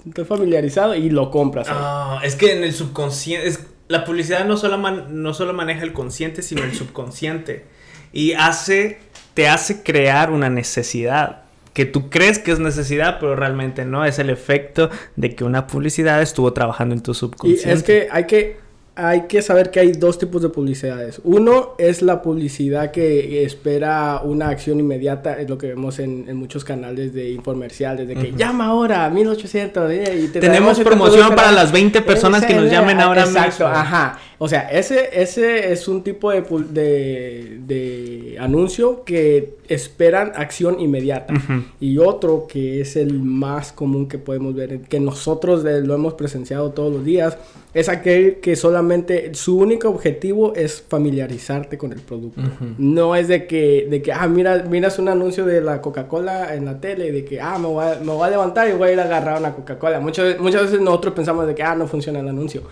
estoy familiarizado y lo compras. Ah, es que en el subconsciente, la publicidad no solo, no solo maneja el consciente, sino el subconsciente. Y hace, te hace crear una necesidad que tú crees que es necesidad, pero realmente no, es el efecto de que una publicidad estuvo trabajando en tu subconsciente. Y es que hay que hay que saber que hay dos tipos de publicidades. Uno es la publicidad que espera una acción inmediata, es lo que vemos en, muchos canales de infomerciales, de que llama ahora a 1800 eh, y Tenemos promoción para las 20 personas que nos llamen ahora Exacto, ajá. O sea, ese, ese es un tipo de, de, anuncio que esperan acción inmediata. Y otro que es el más común que podemos ver, que nosotros lo hemos presenciado todos los días, es aquel que solamente su único objetivo es familiarizarte con el producto. No es de que, de que, ah, mira, miras un anuncio de la Coca-Cola en la tele, de que, ah, me voy, a, me voy a levantar y voy a ir a agarrar una Coca-Cola. Muchas, muchas veces nosotros pensamos de que, ah, no funciona el anuncio.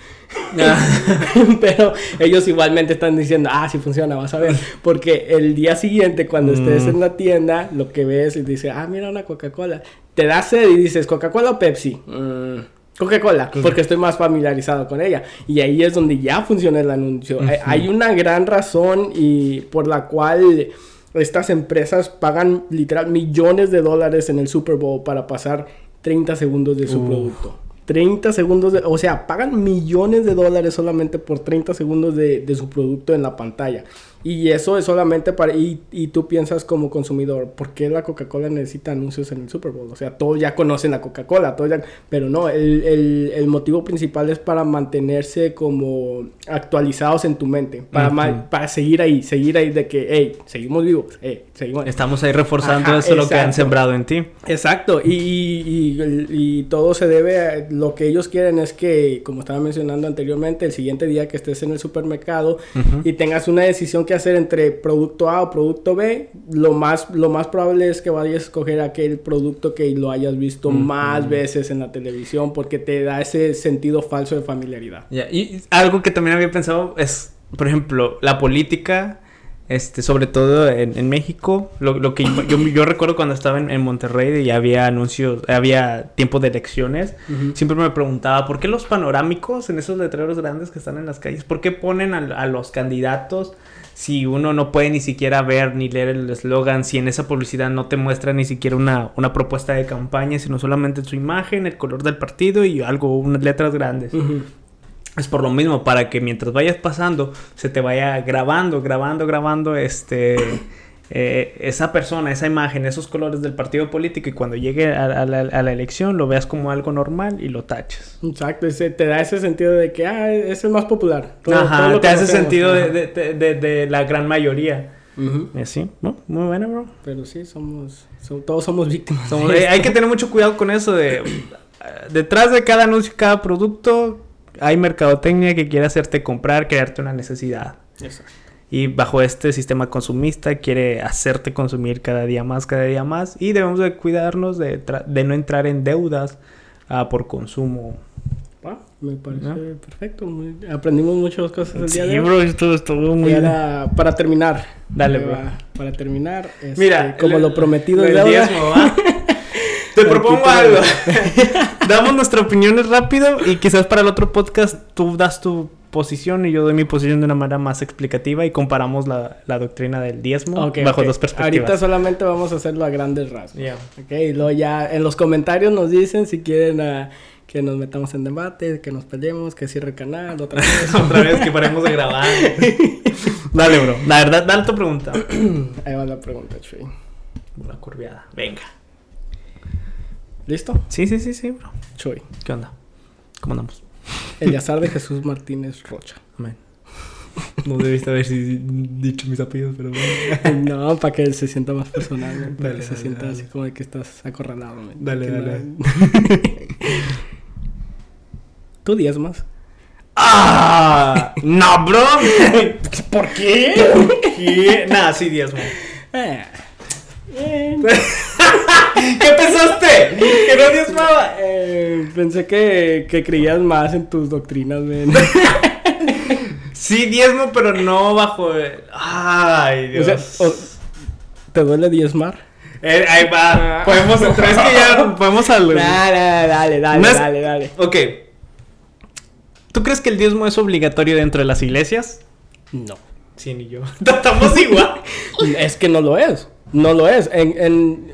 Ah. *laughs* Pero ellos igualmente están diciendo, ah, sí funciona, vas a ver. Porque el día siguiente, cuando estés mm. en la tienda, lo que ves y dices, ah, mira una Coca-Cola. Te da sed y dices, ¿Coca-Cola o Pepsi? Mm. Coca-Cola, porque estoy más familiarizado con ella. Y ahí es donde ya funciona el anuncio. Hay una gran razón y por la cual estas empresas pagan literal millones de dólares en el Super Bowl para pasar 30 segundos de su producto. 30 segundos, de, o sea, pagan millones de dólares solamente por 30 segundos de, de su producto en la pantalla. Y eso es solamente para... Y, y tú piensas como consumidor, ¿por qué la Coca-Cola necesita anuncios en el Super Bowl? O sea, todos ya conocen la Coca-Cola, todos ya... Pero no, el, el, el, motivo principal es para mantenerse como actualizados en tu mente, para, para seguir ahí, seguir ahí de que, hey, seguimos vivos, hey, seguimos... Estamos ahí reforzando eso lo que han sembrado en ti. Exacto, y, y, y, todo se debe a... Lo que ellos quieren es que, como estaba mencionando anteriormente, el siguiente día que estés en el supermercado y tengas una decisión que hacer entre producto A o producto B, lo más, lo más probable es que vayas a escoger aquel producto que lo hayas visto más veces en la televisión porque te da ese sentido falso de familiaridad. Y algo que también había pensado es, por ejemplo, la política este, sobre todo en, México, lo, que yo, recuerdo cuando estaba en, Monterrey y había anuncios, había tiempo de elecciones, siempre me preguntaba, ¿por qué los panorámicos en esos letreros grandes que están en las calles, por qué ponen a, los candidatos si uno no puede ni siquiera ver ni leer el eslogan, si en esa publicidad no te muestra ni siquiera una, propuesta de campaña, sino solamente su imagen, el color del partido y algo, unas letras grandes? Es por lo mismo, para que mientras vayas pasando, se te vaya grabando, grabando, grabando este, eh, esa persona, esa imagen, esos colores del partido político y cuando llegue a, la, elección lo veas como algo normal y lo taches. Exacto, te da ese sentido de que ah, es el más popular. Ajá, te da ese sentido de, la gran mayoría. Eh, sí, muy buena, bro. Pero sí, somos, todos somos víctimas. *laughs* hay que tener mucho cuidado con eso de... Detrás de cada anuncio, cada producto, hay mercadotecnia que quiere hacerte comprar, crearte una necesidad. Exacto. Y bajo este sistema consumista quiere hacerte consumir cada día más, cada día más. Y debemos de cuidarnos de, de no entrar en deudas uh, por consumo. Ah, me parece perfecto. aprendimos muchas cosas el día de hoy. bro, esto estuvo muy... Para, para terminar. Dale, bro. Para terminar. Este, Mira. Como lo prometido el diezmo, ¿va? Te propongo algo. *laughs* Damos nuestras opiniones rápido y quizás para el otro podcast tú das tu posición y yo doy mi posición de una manera más explicativa y comparamos la, la doctrina del diezmo bajo dos perspectivas. Ahorita solamente vamos a hacerlo a grandes rasgos. Okay, y luego ya en los comentarios nos dicen si quieren uh, que nos metamos en debate, que nos peleemos, que cierre el canal, otra vez. *laughs* otra vez, que paremos de grabar. *laughs* dale, bro. La verdad, dale tu pregunta. *clears throat* Ahí va la pregunta, Chuy. Una curviada. Venga. ¿Listo? Sí, sí, sí, sí, bro. Chuy. ¿Qué onda? ¿Cómo andamos? Eliazar de Jesús Martínez Rocha. Amén. No debiste haber dicho mis apellidos, pero *laughs* No, para que se sienta más personal, Para que se sienta así como de que estás acorralado, Dale, dale. ¿Tú más? ¡Ah! ¡No, bro! *laughs* ¿Por qué? ¿Por qué? Nada, sí, diezmo. Eh. *laughs* ¿Qué pensaste? ¿Que no diezmaba? Eh, pensé que, que creías más en tus doctrinas, men. *laughs* Sí, diezmo, pero no bajo. el- Ay, O Dios. sea, o- ¿te duele diezmar? Eh, ahí va. *laughs* Podemos entrar. Es que ya podemos al. Dale, dale, dale, dale, dale. Ok. ¿Tú crees que el diezmo es obligatorio dentro de las iglesias? No. Sí, ni yo. Estamos igual. Es que no lo es. No lo es. En, en-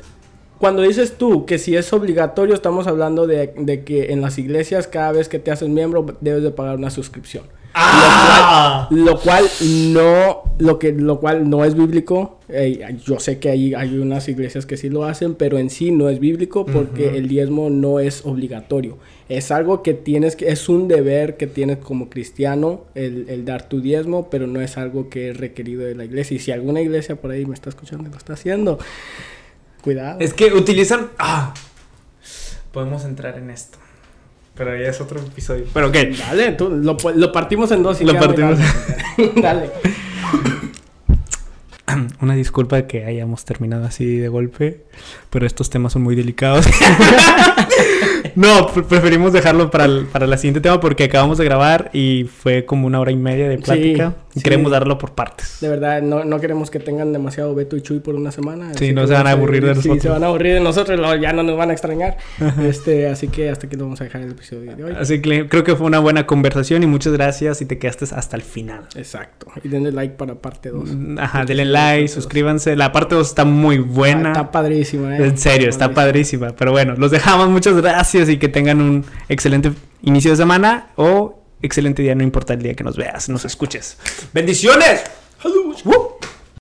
cuando dices tú que si es obligatorio, estamos hablando de, de que en las iglesias cada vez que te haces miembro debes de pagar una suscripción. ¡Ah! Lo cual no, lo que, lo cual no es bíblico. Eh, yo sé que hay, hay unas iglesias que sí lo hacen, pero en sí no es bíblico porque el diezmo no es obligatorio. Es algo que tienes que, es un deber que tienes como cristiano el, el dar tu diezmo, pero no es algo que es requerido de la iglesia. Y si alguna iglesia por ahí me está escuchando y lo está haciendo, cuidado. Es que utilizan. Ah. Podemos entrar en esto. Pero ya es otro episodio. Pero ok. Dale, tú, lo, lo partimos en dos y Lo partimos. legal. *laughs* Dale. *clears throat* Una disculpa que hayamos terminado así de golpe, pero estos temas son muy delicados. *laughs* no, pre- preferimos dejarlo para, el- para la siguiente tema porque acabamos de grabar y fue como una hora y media de plática. y sí. queremos darlo por partes. De verdad, no, no queremos que tengan demasiado Beto y Chuy por una semana. Sí, no se van a aburrir de Sí, nosotros. se van a aburrir de nosotros, ya no nos van a extrañar. este, así que hasta aquí lo vamos a dejar el episodio de hoy. Así que creo que fue una buena conversación y muchas gracias y te quedaste hasta el final. Exacto. Y denle like para parte 2. Ajá, denle like, suscríbanse. La parte 2 está muy buena. Está padrísima, eh. En serio, está padrísima. Pero bueno, los dejamos. Muchas gracias y que tengan un excelente inicio de semana o excelente día, no importa el día que nos veas, nos escuches. ¡Bendiciones! ¡Woo!